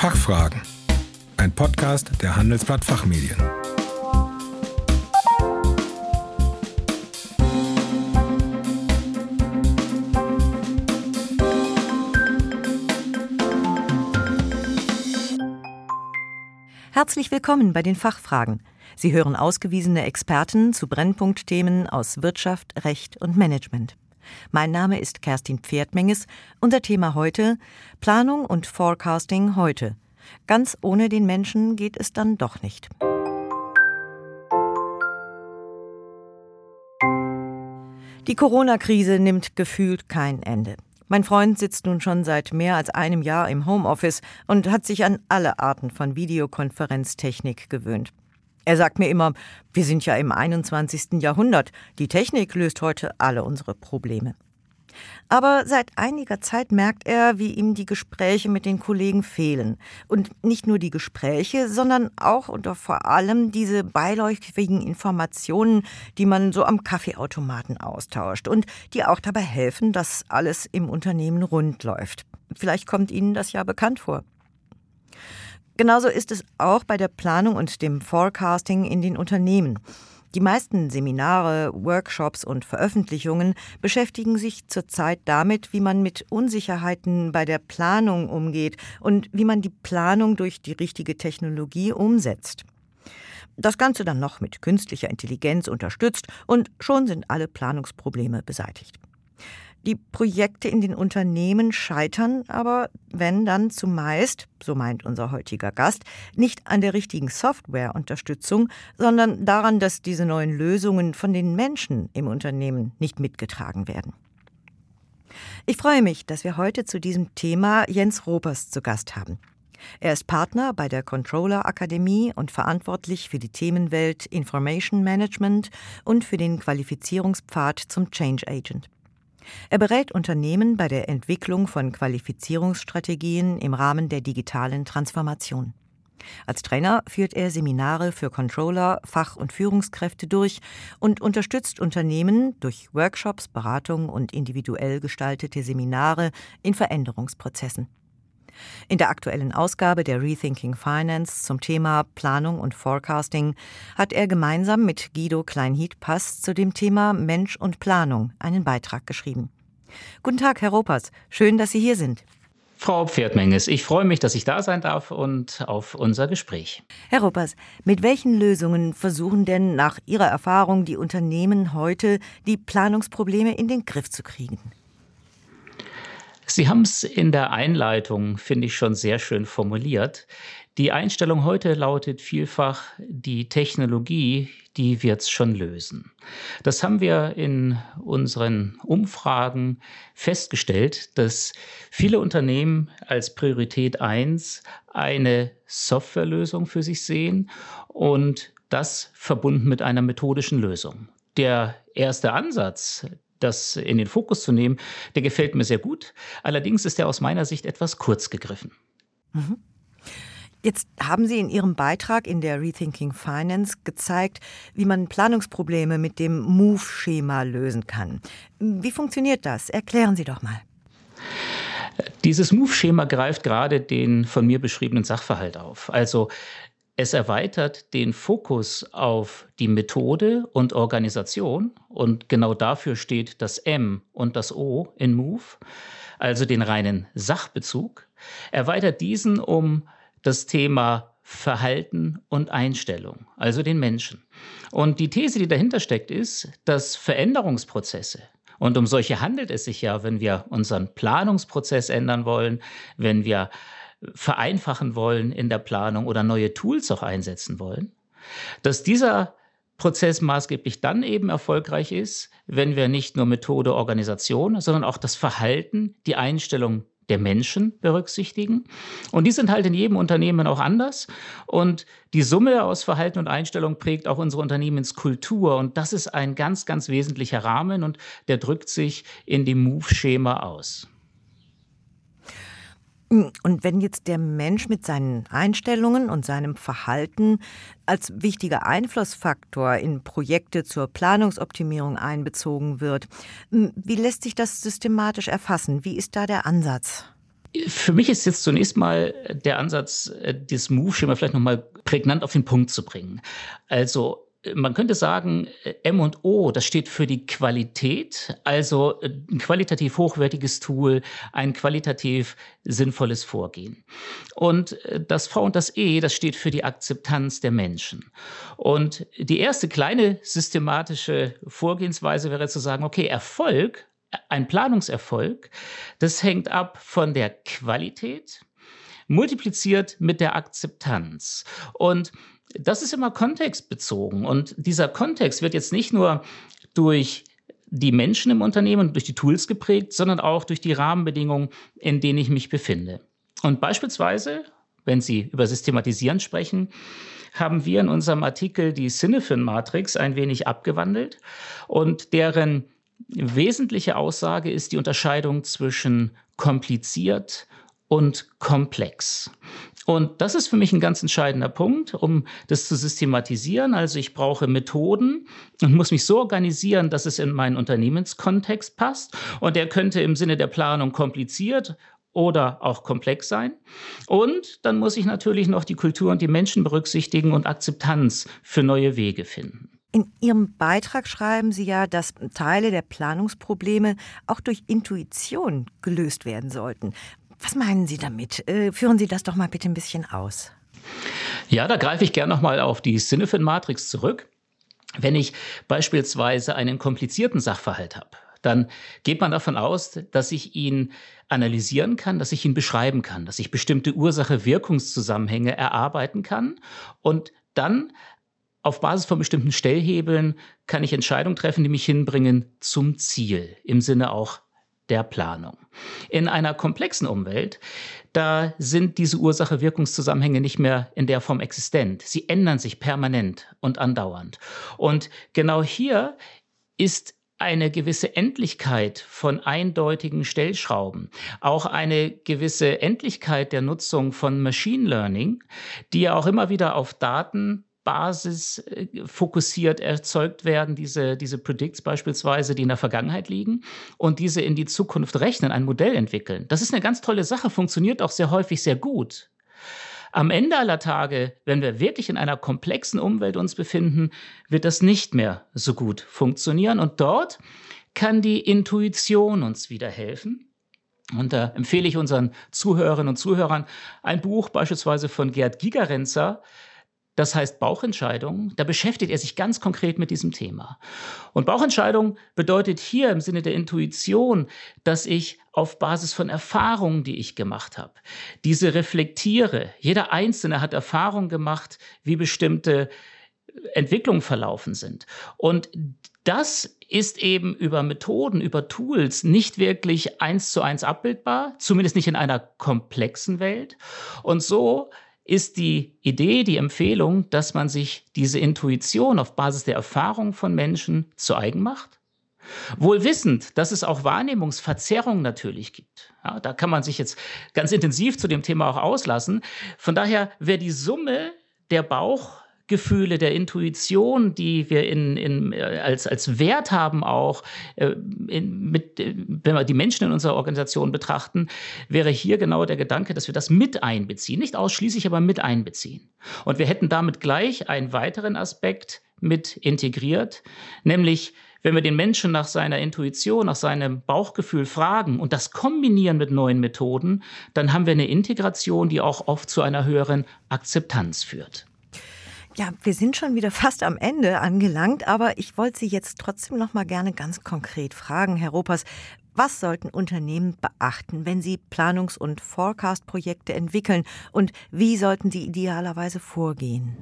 Fachfragen. Ein Podcast der Handelsblatt Fachmedien. Herzlich willkommen bei den Fachfragen. Sie hören ausgewiesene Experten zu Brennpunktthemen aus Wirtschaft, Recht und Management. Mein Name ist Kerstin Pferdmenges. Unser Thema heute Planung und Forecasting heute. Ganz ohne den Menschen geht es dann doch nicht. Die Corona-Krise nimmt gefühlt kein Ende. Mein Freund sitzt nun schon seit mehr als einem Jahr im Homeoffice und hat sich an alle Arten von Videokonferenztechnik gewöhnt. Er sagt mir immer, wir sind ja im 21. Jahrhundert, die Technik löst heute alle unsere Probleme. Aber seit einiger Zeit merkt er, wie ihm die Gespräche mit den Kollegen fehlen. Und nicht nur die Gespräche, sondern auch und vor allem diese beiläufigen Informationen, die man so am Kaffeeautomaten austauscht und die auch dabei helfen, dass alles im Unternehmen rund läuft. Vielleicht kommt Ihnen das ja bekannt vor. Genauso ist es auch bei der Planung und dem Forecasting in den Unternehmen. Die meisten Seminare, Workshops und Veröffentlichungen beschäftigen sich zurzeit damit, wie man mit Unsicherheiten bei der Planung umgeht und wie man die Planung durch die richtige Technologie umsetzt. Das Ganze dann noch mit künstlicher Intelligenz unterstützt und schon sind alle Planungsprobleme beseitigt. Die Projekte in den Unternehmen scheitern aber, wenn dann zumeist, so meint unser heutiger Gast, nicht an der richtigen Softwareunterstützung, sondern daran, dass diese neuen Lösungen von den Menschen im Unternehmen nicht mitgetragen werden. Ich freue mich, dass wir heute zu diesem Thema Jens Ropers zu Gast haben. Er ist Partner bei der Controller Akademie und verantwortlich für die Themenwelt Information Management und für den Qualifizierungspfad zum Change Agent. Er berät Unternehmen bei der Entwicklung von Qualifizierungsstrategien im Rahmen der digitalen Transformation. Als Trainer führt er Seminare für Controller, Fach- und Führungskräfte durch und unterstützt Unternehmen durch Workshops, Beratung und individuell gestaltete Seminare in Veränderungsprozessen. In der aktuellen Ausgabe der Rethinking Finance zum Thema Planung und Forecasting hat er gemeinsam mit Guido Kleinhied-Pass zu dem Thema Mensch und Planung einen Beitrag geschrieben. Guten Tag, Herr Ropers. Schön, dass Sie hier sind. Frau Pferdmenges, ich freue mich, dass ich da sein darf und auf unser Gespräch. Herr Ropers, mit welchen Lösungen versuchen denn nach Ihrer Erfahrung die Unternehmen heute, die Planungsprobleme in den Griff zu kriegen? Sie haben es in der Einleitung, finde ich, schon sehr schön formuliert. Die Einstellung heute lautet vielfach, die Technologie, die wird es schon lösen. Das haben wir in unseren Umfragen festgestellt, dass viele Unternehmen als Priorität 1 eine Softwarelösung für sich sehen und das verbunden mit einer methodischen Lösung. Der erste Ansatz, das in den Fokus zu nehmen, der gefällt mir sehr gut. Allerdings ist er aus meiner Sicht etwas kurz gegriffen. Mhm. Jetzt haben Sie in Ihrem Beitrag in der Rethinking Finance gezeigt, wie man Planungsprobleme mit dem Move-Schema lösen kann. Wie funktioniert das? Erklären Sie doch mal. Dieses Move-Schema greift gerade den von mir beschriebenen Sachverhalt auf. Also es erweitert den Fokus auf die Methode und Organisation und genau dafür steht das M und das O in Move, also den reinen Sachbezug, erweitert diesen um das Thema Verhalten und Einstellung, also den Menschen. Und die These, die dahinter steckt, ist, dass Veränderungsprozesse, und um solche handelt es sich ja, wenn wir unseren Planungsprozess ändern wollen, wenn wir vereinfachen wollen in der Planung oder neue Tools auch einsetzen wollen, dass dieser Prozess maßgeblich dann eben erfolgreich ist, wenn wir nicht nur Methode, Organisation, sondern auch das Verhalten, die Einstellung der Menschen berücksichtigen. Und die sind halt in jedem Unternehmen auch anders. Und die Summe aus Verhalten und Einstellung prägt auch unsere Unternehmenskultur. Und das ist ein ganz, ganz wesentlicher Rahmen und der drückt sich in dem Move-Schema aus. Und wenn jetzt der Mensch mit seinen Einstellungen und seinem Verhalten als wichtiger Einflussfaktor in Projekte zur Planungsoptimierung einbezogen wird, wie lässt sich das systematisch erfassen? Wie ist da der Ansatz? Für mich ist jetzt zunächst mal der Ansatz, äh, das Move-Schema vielleicht nochmal prägnant auf den Punkt zu bringen. Also man könnte sagen, M und O, das steht für die Qualität, also ein qualitativ hochwertiges Tool, ein qualitativ sinnvolles Vorgehen. Und das V und das E, das steht für die Akzeptanz der Menschen. Und die erste kleine systematische Vorgehensweise wäre zu sagen, okay, Erfolg, ein Planungserfolg, das hängt ab von der Qualität, multipliziert mit der Akzeptanz. Und das ist immer kontextbezogen. Und dieser Kontext wird jetzt nicht nur durch die Menschen im Unternehmen und durch die Tools geprägt, sondern auch durch die Rahmenbedingungen, in denen ich mich befinde. Und beispielsweise, wenn Sie über Systematisieren sprechen, haben wir in unserem Artikel die Cinefin-Matrix ein wenig abgewandelt und deren wesentliche Aussage ist die Unterscheidung zwischen kompliziert und komplex. Und das ist für mich ein ganz entscheidender Punkt, um das zu systematisieren. Also ich brauche Methoden und muss mich so organisieren, dass es in meinen Unternehmenskontext passt. Und der könnte im Sinne der Planung kompliziert oder auch komplex sein. Und dann muss ich natürlich noch die Kultur und die Menschen berücksichtigen und Akzeptanz für neue Wege finden. In Ihrem Beitrag schreiben Sie ja, dass Teile der Planungsprobleme auch durch Intuition gelöst werden sollten. Was meinen Sie damit? Äh, führen Sie das doch mal bitte ein bisschen aus. Ja, da greife ich gerne nochmal auf die Cinefin-Matrix zurück. Wenn ich beispielsweise einen komplizierten Sachverhalt habe, dann geht man davon aus, dass ich ihn analysieren kann, dass ich ihn beschreiben kann, dass ich bestimmte Ursache-Wirkungszusammenhänge erarbeiten kann und dann auf Basis von bestimmten Stellhebeln kann ich Entscheidungen treffen, die mich hinbringen zum Ziel, im Sinne auch der Planung. In einer komplexen Umwelt, da sind diese Ursache-Wirkungszusammenhänge nicht mehr in der Form existent. Sie ändern sich permanent und andauernd. Und genau hier ist eine gewisse Endlichkeit von eindeutigen Stellschrauben, auch eine gewisse Endlichkeit der Nutzung von Machine Learning, die ja auch immer wieder auf Daten Basis äh, fokussiert erzeugt werden, diese, diese Predicts beispielsweise, die in der Vergangenheit liegen und diese in die Zukunft rechnen, ein Modell entwickeln. Das ist eine ganz tolle Sache, funktioniert auch sehr häufig sehr gut. Am Ende aller Tage, wenn wir wirklich in einer komplexen Umwelt uns befinden, wird das nicht mehr so gut funktionieren und dort kann die Intuition uns wieder helfen. Und da empfehle ich unseren Zuhörerinnen und Zuhörern ein Buch beispielsweise von Gerd Gigerenzer, das heißt Bauchentscheidung, da beschäftigt er sich ganz konkret mit diesem Thema. Und Bauchentscheidung bedeutet hier im Sinne der Intuition, dass ich auf Basis von Erfahrungen, die ich gemacht habe, diese reflektiere. Jeder Einzelne hat Erfahrungen gemacht, wie bestimmte Entwicklungen verlaufen sind. Und das ist eben über Methoden, über Tools nicht wirklich eins zu eins abbildbar, zumindest nicht in einer komplexen Welt. Und so ist die Idee, die Empfehlung, dass man sich diese Intuition auf Basis der Erfahrung von Menschen zu eigen macht. Wohl wissend, dass es auch Wahrnehmungsverzerrungen natürlich gibt. Ja, da kann man sich jetzt ganz intensiv zu dem Thema auch auslassen. Von daher wäre die Summe der Bauch Gefühle, der Intuition, die wir in, in, äh, als, als Wert haben, auch äh, in, mit, äh, wenn wir die Menschen in unserer Organisation betrachten, wäre hier genau der Gedanke, dass wir das mit einbeziehen. Nicht ausschließlich, aber mit einbeziehen. Und wir hätten damit gleich einen weiteren Aspekt mit integriert, nämlich wenn wir den Menschen nach seiner Intuition, nach seinem Bauchgefühl fragen und das kombinieren mit neuen Methoden, dann haben wir eine Integration, die auch oft zu einer höheren Akzeptanz führt. Ja, wir sind schon wieder fast am Ende angelangt, aber ich wollte Sie jetzt trotzdem noch mal gerne ganz konkret fragen, Herr Ropers, was sollten Unternehmen beachten, wenn sie Planungs- und Forecast-Projekte entwickeln und wie sollten sie idealerweise vorgehen?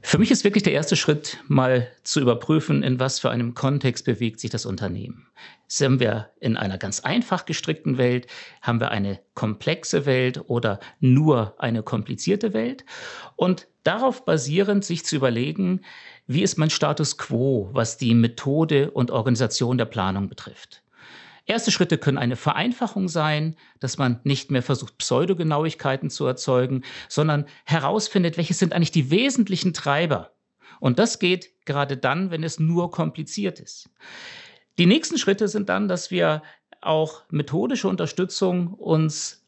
Für mich ist wirklich der erste Schritt, mal zu überprüfen, in was für einem Kontext bewegt sich das Unternehmen. Sind wir in einer ganz einfach gestrickten Welt? Haben wir eine komplexe Welt oder nur eine komplizierte Welt? Und darauf basierend sich zu überlegen, wie ist mein Status quo, was die Methode und Organisation der Planung betrifft? Erste Schritte können eine Vereinfachung sein, dass man nicht mehr versucht, Pseudogenauigkeiten zu erzeugen, sondern herausfindet, welche sind eigentlich die wesentlichen Treiber. Und das geht gerade dann, wenn es nur kompliziert ist. Die nächsten Schritte sind dann, dass wir auch methodische Unterstützung uns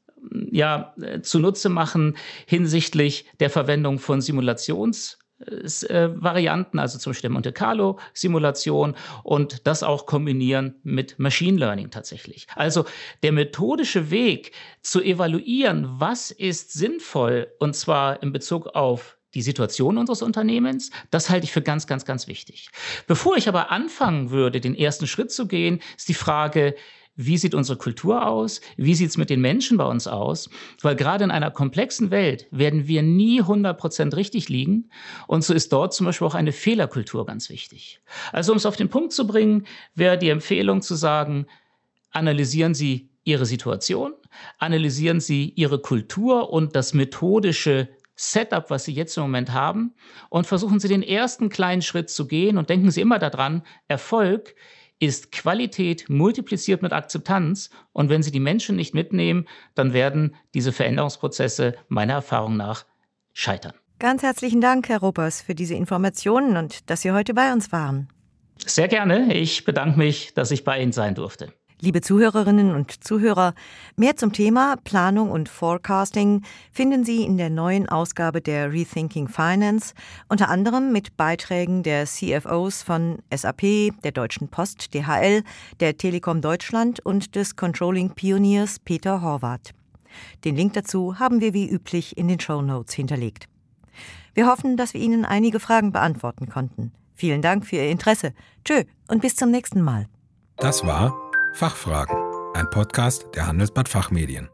ja, zunutze machen hinsichtlich der Verwendung von Simulations- Varianten, also zum Beispiel der Monte Carlo Simulation und das auch kombinieren mit Machine Learning tatsächlich. Also der methodische Weg zu evaluieren, was ist sinnvoll und zwar in Bezug auf die Situation unseres Unternehmens, das halte ich für ganz, ganz, ganz wichtig. Bevor ich aber anfangen würde, den ersten Schritt zu gehen, ist die Frage, wie sieht unsere Kultur aus? Wie sieht es mit den Menschen bei uns aus? Weil gerade in einer komplexen Welt werden wir nie 100% richtig liegen. Und so ist dort zum Beispiel auch eine Fehlerkultur ganz wichtig. Also um es auf den Punkt zu bringen, wäre die Empfehlung zu sagen, analysieren Sie Ihre Situation, analysieren Sie Ihre Kultur und das methodische Setup, was Sie jetzt im Moment haben, und versuchen Sie den ersten kleinen Schritt zu gehen und denken Sie immer daran, Erfolg ist Qualität multipliziert mit Akzeptanz. Und wenn Sie die Menschen nicht mitnehmen, dann werden diese Veränderungsprozesse meiner Erfahrung nach scheitern. Ganz herzlichen Dank, Herr Ruppers, für diese Informationen und dass Sie heute bei uns waren. Sehr gerne. Ich bedanke mich, dass ich bei Ihnen sein durfte. Liebe Zuhörerinnen und Zuhörer, mehr zum Thema Planung und Forecasting finden Sie in der neuen Ausgabe der Rethinking Finance, unter anderem mit Beiträgen der CFOs von SAP, der Deutschen Post, DHL, der Telekom Deutschland und des Controlling Pioniers Peter Horvath. Den Link dazu haben wir wie üblich in den Show Notes hinterlegt. Wir hoffen, dass wir Ihnen einige Fragen beantworten konnten. Vielen Dank für Ihr Interesse. Tschö und bis zum nächsten Mal. Das war Fachfragen, ein Podcast der Handelsblatt Fachmedien.